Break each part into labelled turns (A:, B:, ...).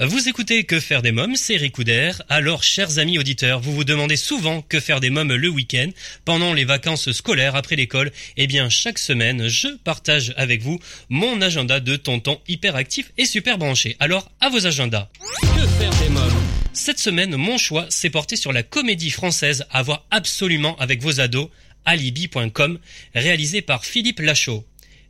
A: Vous écoutez Que faire des mômes, c'est Ricoudère. Alors, chers amis auditeurs, vous vous demandez souvent que faire des mômes le week-end, pendant les vacances scolaires, après l'école. Eh bien, chaque semaine, je partage avec vous mon agenda de tonton hyperactif et super branché. Alors, à vos agendas. Que faire des mômes? Cette semaine, mon choix s'est porté sur la comédie française à voir absolument avec vos ados, alibi.com, réalisé par Philippe Lachaud.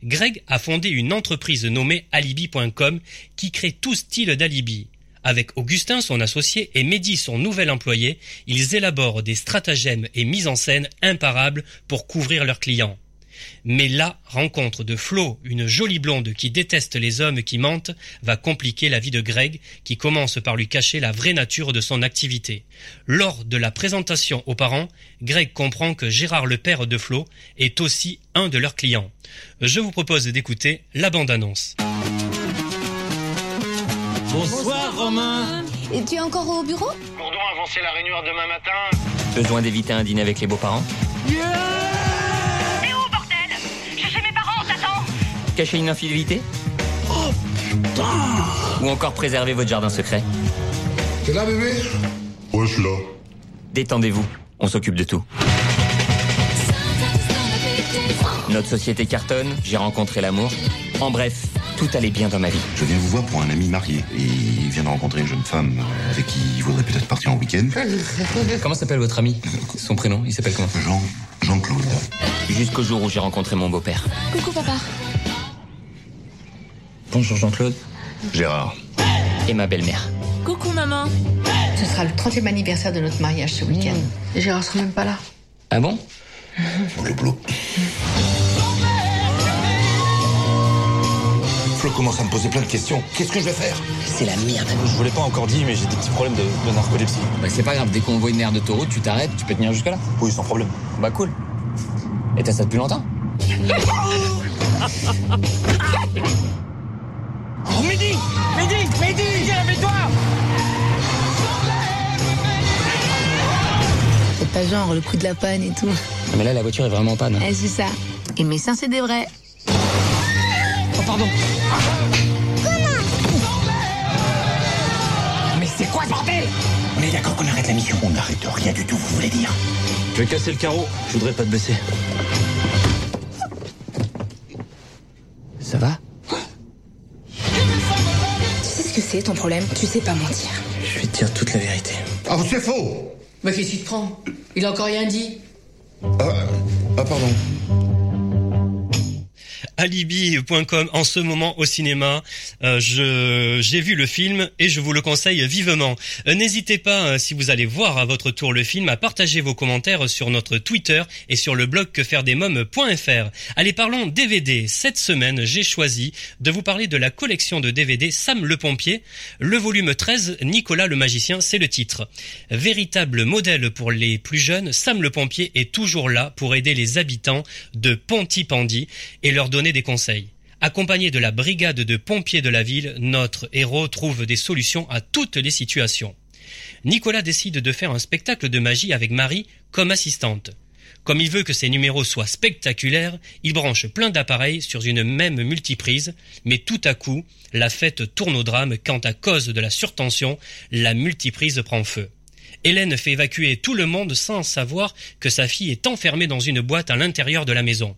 A: Greg a fondé une entreprise nommée alibi.com qui crée tout style d'alibi. Avec Augustin, son associé, et Mehdi, son nouvel employé, ils élaborent des stratagèmes et mises en scène imparables pour couvrir leurs clients. Mais la rencontre de Flo, une jolie blonde qui déteste les hommes qui mentent, va compliquer la vie de Greg, qui commence par lui cacher la vraie nature de son activité. Lors de la présentation aux parents, Greg comprend que Gérard le père de Flo est aussi un de leurs clients. Je vous propose d'écouter la bande-annonce.
B: Bonsoir Romain
C: Et tu es encore au bureau?
D: Gourdon a avancé la réunion demain matin.
E: Besoin d'éviter un dîner avec les beaux-parents?
F: T'es
E: Cacher une infidélité Ou encore préserver votre jardin secret
G: T'es là, bébé?
H: Ouais, je suis là.
E: Détendez-vous, on s'occupe de tout. Notre société cartonne, j'ai rencontré l'amour. En bref, tout allait bien dans ma vie.
H: Je viens vous voir pour un ami marié. Et il vient de rencontrer une jeune femme euh, avec qui il voudrait peut-être partir en week-end.
E: Comment s'appelle votre ami? Son prénom, il s'appelle comment?
H: Jean, Jean-Claude.
E: Jusqu'au jour où j'ai rencontré mon beau-père.
C: Coucou papa.
E: Bonjour Jean-Claude.
H: Gérard.
E: Et ma belle-mère.
C: Coucou maman.
I: Ce sera le 30e anniversaire de notre mariage ce week-end. Gérard sera même pas là.
E: Ah bon?
H: Blou, blou.
G: Flo commence à me poser plein de questions. Qu'est-ce que je vais faire?
E: C'est la merde.
B: Je vous l'ai pas encore dit, mais j'ai des petits problèmes de, de narcolepsie.
E: Bah c'est pas grave, dès qu'on voit une aire d'autoroute, tu t'arrêtes, tu peux tenir jusque là.
B: Oui, sans problème.
E: Bah cool. Et t'as ça depuis longtemps?
I: C'est pas genre le coup de la panne et tout.
E: Mais là, la voiture est vraiment en panne.
I: Eh, c'est ça. Et mes seins, c'est des vrais.
B: Oh, pardon Mais c'est quoi ce bordel?
G: On est d'accord qu'on arrête la mission. On n'arrête rien du tout, vous voulez dire
B: Je vais casser le carreau, je voudrais pas te baisser.
E: Ça va?
I: Que c'est ton problème? Tu sais pas mentir.
B: Je vais te dire toute la vérité.
G: Ah, c'est faux
I: Mais qu'est-ce qui te prend? Il a encore rien dit.
G: ah, ah, pardon.
A: alibi.com en ce moment au cinéma. Euh, je j'ai vu le film et je vous le conseille vivement. Euh, N'hésitez pas euh, si vous allez voir à votre tour le film à partager vos commentaires sur notre Twitter et sur le blog quefairedesmoms.fr. Allez parlons DVD. Cette semaine, j'ai choisi de vous parler de la collection de DVD Sam le pompier, le volume 13 Nicolas le magicien, c'est le titre. Véritable modèle pour les plus jeunes, Sam le pompier est toujours là pour aider les habitants de Pontypandy et leur donner des conseils. Accompagné de la brigade de pompiers de la ville, notre héros trouve des solutions à toutes les situations. Nicolas décide de faire un spectacle de magie avec Marie comme assistante. Comme il veut que ses numéros soient spectaculaires, il branche plein d'appareils sur une même multiprise, mais tout à coup, la fête tourne au drame quand à cause de la surtension, la multiprise prend feu. Hélène fait évacuer tout le monde sans savoir que sa fille est enfermée dans une boîte à l'intérieur de la maison.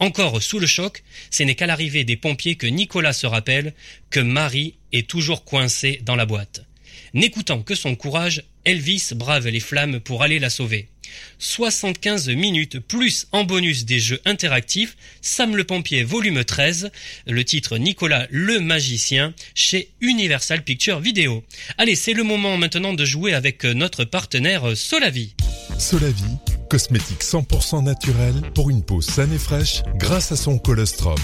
A: Encore sous le choc, ce n'est qu'à l'arrivée des pompiers que Nicolas se rappelle que Marie est toujours coincée dans la boîte. N'écoutant que son courage, Elvis brave les flammes pour aller la sauver. 75 minutes plus en bonus des jeux interactifs, Sam le pompier volume 13, le titre Nicolas le magicien chez Universal Picture Video. Allez, c'est le moment maintenant de jouer avec notre partenaire Solavi.
J: Solavi, cosmétique 100% naturel pour une peau saine et fraîche grâce à son colostrum.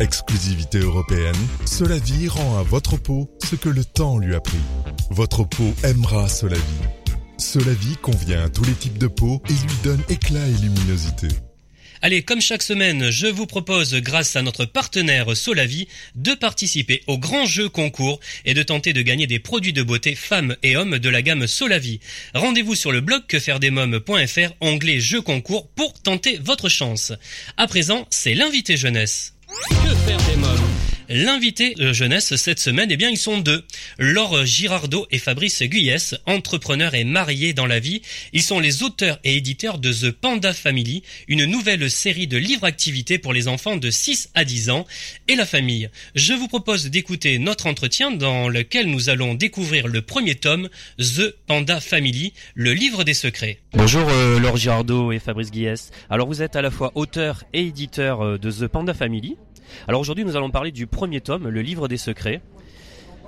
J: Exclusivité européenne, Solavi rend à votre peau ce que le temps lui a pris. Votre peau aimera Solavi. Solavi convient à tous les types de peau et lui donne éclat et luminosité.
A: Allez, comme chaque semaine, je vous propose, grâce à notre partenaire Solavi, de participer au grand jeu concours et de tenter de gagner des produits de beauté femmes et hommes de la gamme Solavi. Rendez-vous sur le blog quefairedesmoms.fr, onglet jeu concours pour tenter votre chance. À présent, c'est l'invité jeunesse. Que faire des mômes? L'invité jeunesse cette semaine, eh bien, ils sont deux. Laure Girardot et Fabrice Guyès, entrepreneurs et mariés dans la vie. Ils sont les auteurs et éditeurs de The Panda Family, une nouvelle série de livres-activités pour les enfants de 6 à 10 ans et la famille. Je vous propose d'écouter notre entretien dans lequel nous allons découvrir le premier tome, The Panda Family, le livre des secrets. Bonjour euh, Laure Girardot et Fabrice Guillès. Alors vous êtes à la fois auteur et éditeur euh, de The Panda Family. Alors aujourd'hui nous allons parler du premier tome, le livre des secrets.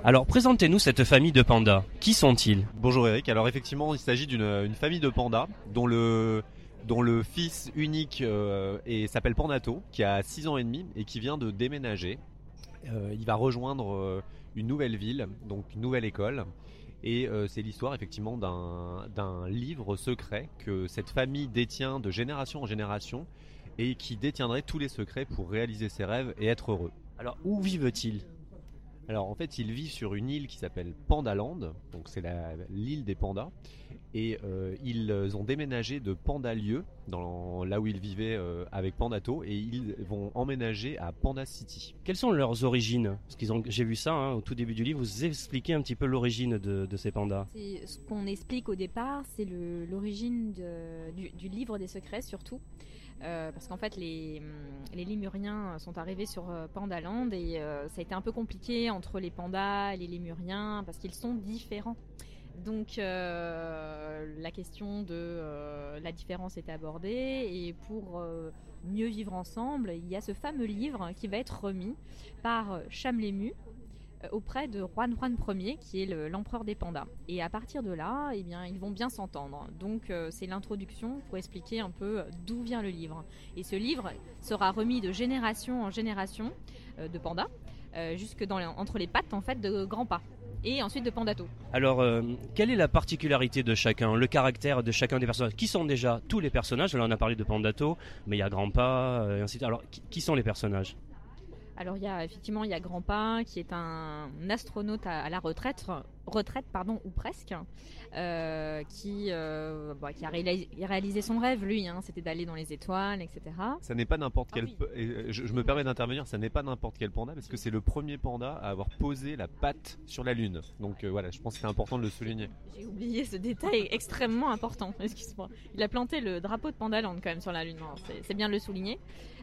A: Alors présentez-nous cette famille de pandas. Qui sont-ils?
K: Bonjour Eric. Alors effectivement il s'agit d'une famille de pandas dont le dont le fils unique euh, s'appelle Pandato, qui a 6 ans et demi et qui vient de déménager. Euh, il va rejoindre euh, une nouvelle ville, donc une nouvelle école. Et euh, c'est l'histoire effectivement d'un livre secret que cette famille détient de génération en génération et qui détiendrait tous les secrets pour réaliser ses rêves et être heureux.
A: Alors où vivent-ils?
K: Alors en fait, ils vivent sur une île qui s'appelle Pandaland, donc c'est l'île des pandas, et euh, ils ont déménagé de Pandalieu, dans là où ils vivaient euh, avec Pandato, et ils vont emménager à Panda City.
A: Quelles sont leurs origines? Parce qu'ils ont, j'ai vu ça hein, au tout début du livre. Vous expliquez un petit peu l'origine de, ces pandas.
L: Ce qu'on explique au départ, c'est l'origine du, du livre des secrets surtout. Euh, parce qu'en fait les, les lémuriens sont arrivés sur euh, Pandaland et euh, ça a été un peu compliqué entre les pandas et les lémuriens parce qu'ils sont différents. Donc la question de la différence est abordée et pour mieux vivre ensemble, il y a ce fameux livre qui va être remis par Chamlému, auprès de Juan Juan Ier, qui est l'empereur des pandas. Et à partir de là, eh bien, ils vont bien s'entendre. Donc euh, c'est l'introduction pour expliquer un peu d'où vient le livre. Et ce livre sera remis de génération en génération euh, de pandas, jusque dans entre les pattes en fait de Grandpa et ensuite de Pandato.
A: Alors, quelle est la particularité de chacun, le caractère de chacun des personnages? Qui sont déjà tous les personnages? Là, on a parlé de Pandato, mais il y a Grandpa, et ainsi de suite. Alors, qui sont les personnages?
L: Alors il y a effectivement il y a Grandpa qui est un astronaute à, la retraite, retraite pardon ou presque, euh, qui euh, bah, qui a réalisé, son rêve lui, hein, c'était d'aller dans les étoiles, etc.
K: Ça n'est pas n'importe quel. Ah je, me permets d'intervenir, ça n'est pas n'importe quel panda parce que c'est le premier panda à avoir posé la patte sur la lune. Donc euh, voilà, je pense que c'est important de le souligner.
L: J'ai oublié ce détail extrêmement important. Excuse-moi. Il a planté le drapeau de Pandaland quand même sur la lune. C'est bien de le souligner.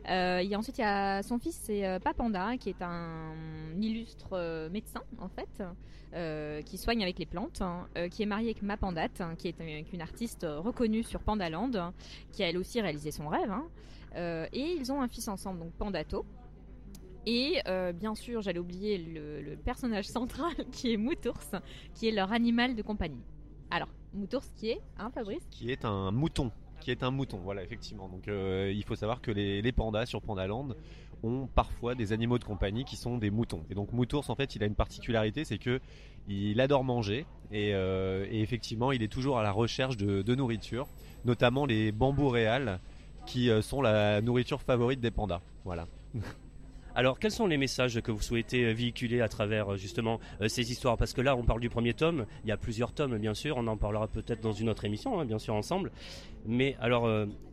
L: Euh, a, ensuite, il y a son fils, c'est euh, Papanda, qui est un illustre euh, médecin, en fait, euh, qui soigne avec les plantes, hein, qui est marié avec Mapandat, hein, qui est une artiste reconnue sur Pandaland, qui a elle aussi réalisé son rêve. Hein. et ils ont un fils ensemble, donc Pandato. Et bien sûr, j'allais oublier le, personnage central qui est Moutours, qui est leur animal de compagnie. Alors, Moutours qui est, hein, Fabrice?
K: Qui est un mouton qui est un mouton. Voilà, effectivement. Donc euh, il faut savoir que les, pandas sur Pandaland ont parfois des animaux de compagnie qui sont des moutons. Et donc Moutours, en fait, il a une particularité, c'est que il adore manger et, euh, effectivement, il est toujours à la recherche de, nourriture, notamment les bambous réals qui euh, sont la nourriture favorite des pandas. Voilà.
A: Alors, quels sont les messages que vous souhaitez euh, véhiculer à travers justement ces histoires? Parce que là, on parle du premier tome. Il y a plusieurs tomes, bien sûr. On en parlera peut-être dans une autre émission, hein, bien sûr, ensemble. Mais alors,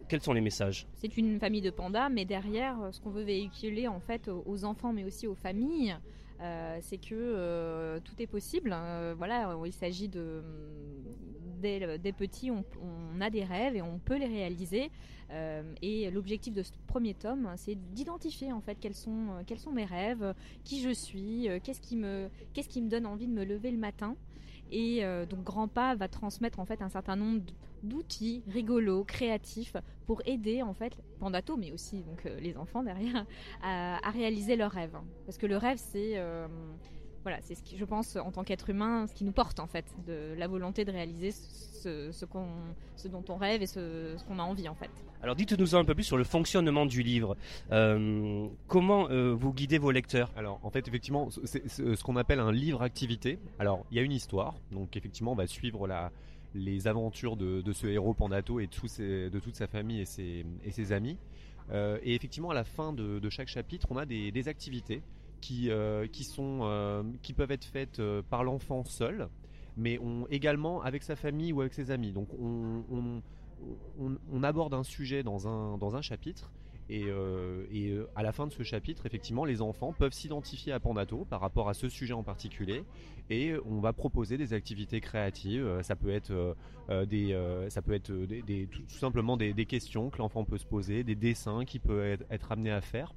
A: quels sont les messages?
L: C'est une famille de pandas, mais derrière, ce qu'on veut véhiculer en fait aux enfants, mais aussi aux familles, c'est que tout est possible. voilà, il s'agit de des petits, on, a des rêves et on peut les réaliser. Euh, et l'objectif de ce premier tome, c'est d'identifier en fait quels sont, euh, mes rêves, qui je suis, euh, qu'est-ce qui, me, donne envie de me lever le matin. Et donc Grandpa va transmettre en fait un certain nombre d'outils rigolos, créatifs pour aider en fait Pandato, mais aussi donc les enfants derrière, à, à, réaliser leurs rêves. Parce que le rêve, c'est voilà, c'est ce qui, je pense, en tant qu'être humain, ce qui nous porte en fait, de la volonté de réaliser ce, ce, qu'on, ce dont on rêve et ce, qu'on a envie en fait.
A: Alors dites-nous un peu plus sur le fonctionnement du livre. Euh, comment euh, vous guidez vos lecteurs?
K: Alors en fait, effectivement, c'est, ce qu'on appelle un livre activité. Alors il y a une histoire, donc effectivement, on va suivre la, les aventures de, de ce héros Pandato et de, de toute sa famille et ses, et ses amis. Euh, et effectivement, à la fin de, de, chaque chapitre, on a des, des activités qui, euh, qui, sont, euh, qui peuvent être faites par l'enfant seul, mais on, également avec sa famille ou avec ses amis. Donc on, on, on, aborde un sujet dans un, dans un chapitre Et, euh, euh, à la fin de ce chapitre, effectivement, les enfants peuvent s'identifier à Pandato par rapport à ce sujet en particulier, et on va proposer des activités créatives. Euh, ça peut être des, ça peut être tout, simplement des, des questions que l'enfant peut se poser, des dessins qu'il peut être, être amené à faire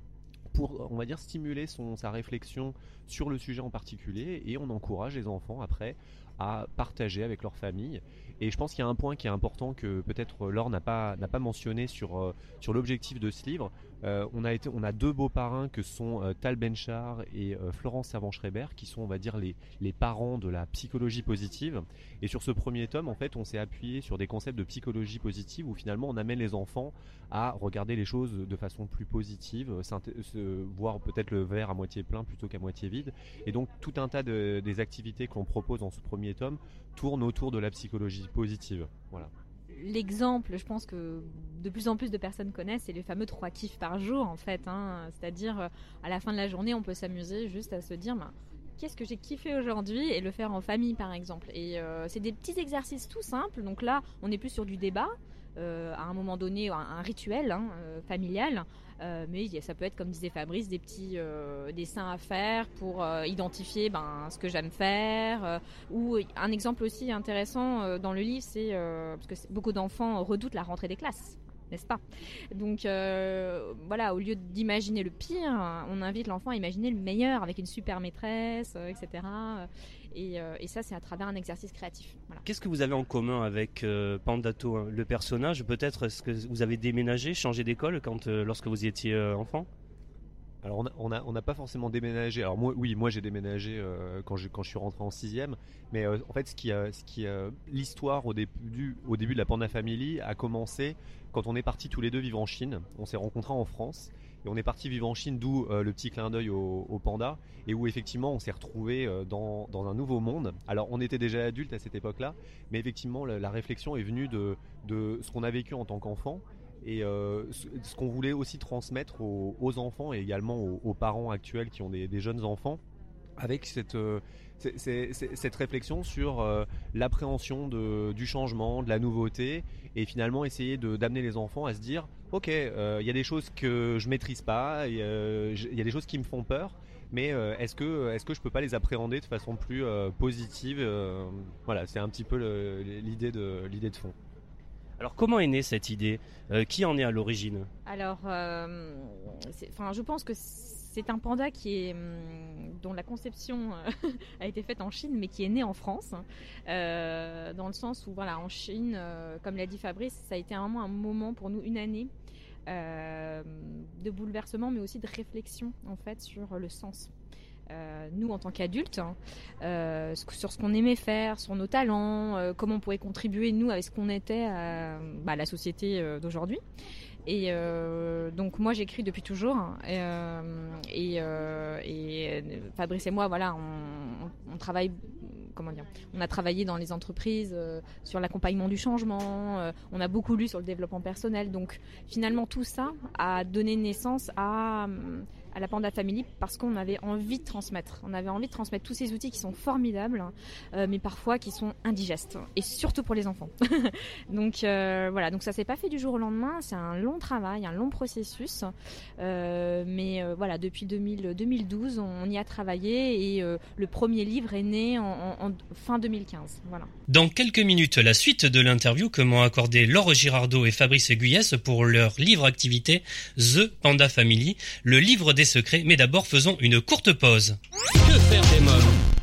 K: pour, on va dire, stimuler son, sa réflexion sur le sujet en particulier et on encourage les enfants après à partager avec leur famille. Et je pense qu'il y a un point qui est important que peut-être Laure n'a pas, mentionné euh, sur l'objectif de ce livre. Euh, on, a été, on a deux beaux parrains que sont euh, Tal Benchar et euh, Florence Servan-Schreiber, qui sont, on va dire, les, les parents de la psychologie positive. Et sur ce premier tome, en fait, on s'est appuyé sur des concepts de psychologie positive où finalement on amène les enfants à regarder les choses de façon plus positive, voir peut-être le verre à moitié plein plutôt qu'à moitié vide. Et donc tout un tas de, des activités que l'on propose dans ce premier tome tournent autour de la psychologie positive. Voilà
L: l'exemple, je pense que de plus en plus de personnes connaissent, c'est les fameux trois kiffs par jour en fait. Hein. C'est-à-dire euh, à la fin de la journée, on peut s'amuser juste à se dire bah, qu'est-ce que j'ai kiffé aujourd'hui et le faire en famille par exemple. Et euh, c'est des petits exercices tout simples. Donc là, on est plus sur du débat. Euh, à un moment donné un, rituel hein, euh, familial. Euh, mais ça peut être, comme disait Fabrice, des petits dessins à faire pour identifier ben, ce que j'aime faire. ou un exemple aussi intéressant dans le livre, c'est parce que beaucoup d'enfants redoutent la rentrée des classes n'est-ce pas? Donc voilà, au lieu d'imaginer le pire, on invite l'enfant à imaginer le meilleur avec une super maîtresse, etc. Euh, et, ça, c'est à travers un exercice créatif.
A: Qu'est-ce que vous avez en commun avec euh, Pandato, hein, le personnage? Peut-être est-ce que vous avez déménagé, changé d'école quand, euh, lorsque vous étiez enfant?
K: Alors on n'a on pas forcément déménagé. Alors moi, oui, moi j'ai déménagé quand, je, quand je suis rentré en sixième. Mais en fait, ce qui, ce qui, l'histoire au début, au début de la Panda Family a commencé quand on est parti tous les deux vivre en Chine. On s'est rencontrés en France et on est parti vivre en Chine, d'où euh, le petit clin d'œil au, panda, et où effectivement on s'est retrouvé euh, dans, un nouveau monde. Alors on était déjà adultes à cette époque-là, mais effectivement la, réflexion est venue de, de ce qu'on a vécu en tant qu'enfant et euh, ce, qu'on voulait aussi transmettre aux, enfants et également aux, parents actuels qui ont des, jeunes enfants avec cette, cette réflexion sur l'appréhension du changement, de la nouveauté et finalement essayer d'amener les enfants à se dire ok, euh, il y a des choses que je maîtrise pas, il y, a des choses qui me font peur, mais euh, est-ce que est-ce que je peux pas les appréhender de façon plus euh, positive Voilà, c'est un petit peu l'idée de l'idée de fond.
A: Alors comment est née cette idée? Qui en est à l'origine?
L: Alors, enfin, je pense que c'est un panda qui hum, dont la conception a été faite en Chine, mais qui est né en France, dans le sens où, voilà, en Chine, comme l'a dit Fabrice, ça a été vraiment un moment pour nous, une année euh, de bouleversement, mais aussi de réflexion en fait sur le sens. Euh, nous en tant qu'adultes, hein, euh, sur ce qu'on aimait faire, sur nos talents, comment on pourrait contribuer nous avec ce qu'on était à, bah, la société d'aujourd'hui. Et donc moi j'écris depuis toujours hein, et, Fabrice et moi voilà on, travaille comment dire, on a travaillé dans les entreprises euh, sur l'accompagnement du changement, euh, on a beaucoup lu sur le développement personnel. Donc finalement tout ça a donné naissance à à la Panda Family parce qu'on avait envie de transmettre. On avait envie de transmettre tous ces outils qui sont formidables, euh, mais parfois qui sont indigestes, et surtout pour les enfants. donc euh, voilà, donc ça s'est pas fait du jour au lendemain, c'est un long travail, un long processus, euh, mais voilà, depuis 2000, 2012, on, y a travaillé et le premier livre est né en, en, fin 2015. Voilà.
A: Dans quelques minutes, la suite de l'interview que m'ont accordé Laure Girardot et Fabrice Guyès pour leur livre activité The Panda Family, le livre des secrets, mais d'abord faisons une courte pause. Que faire des mômes?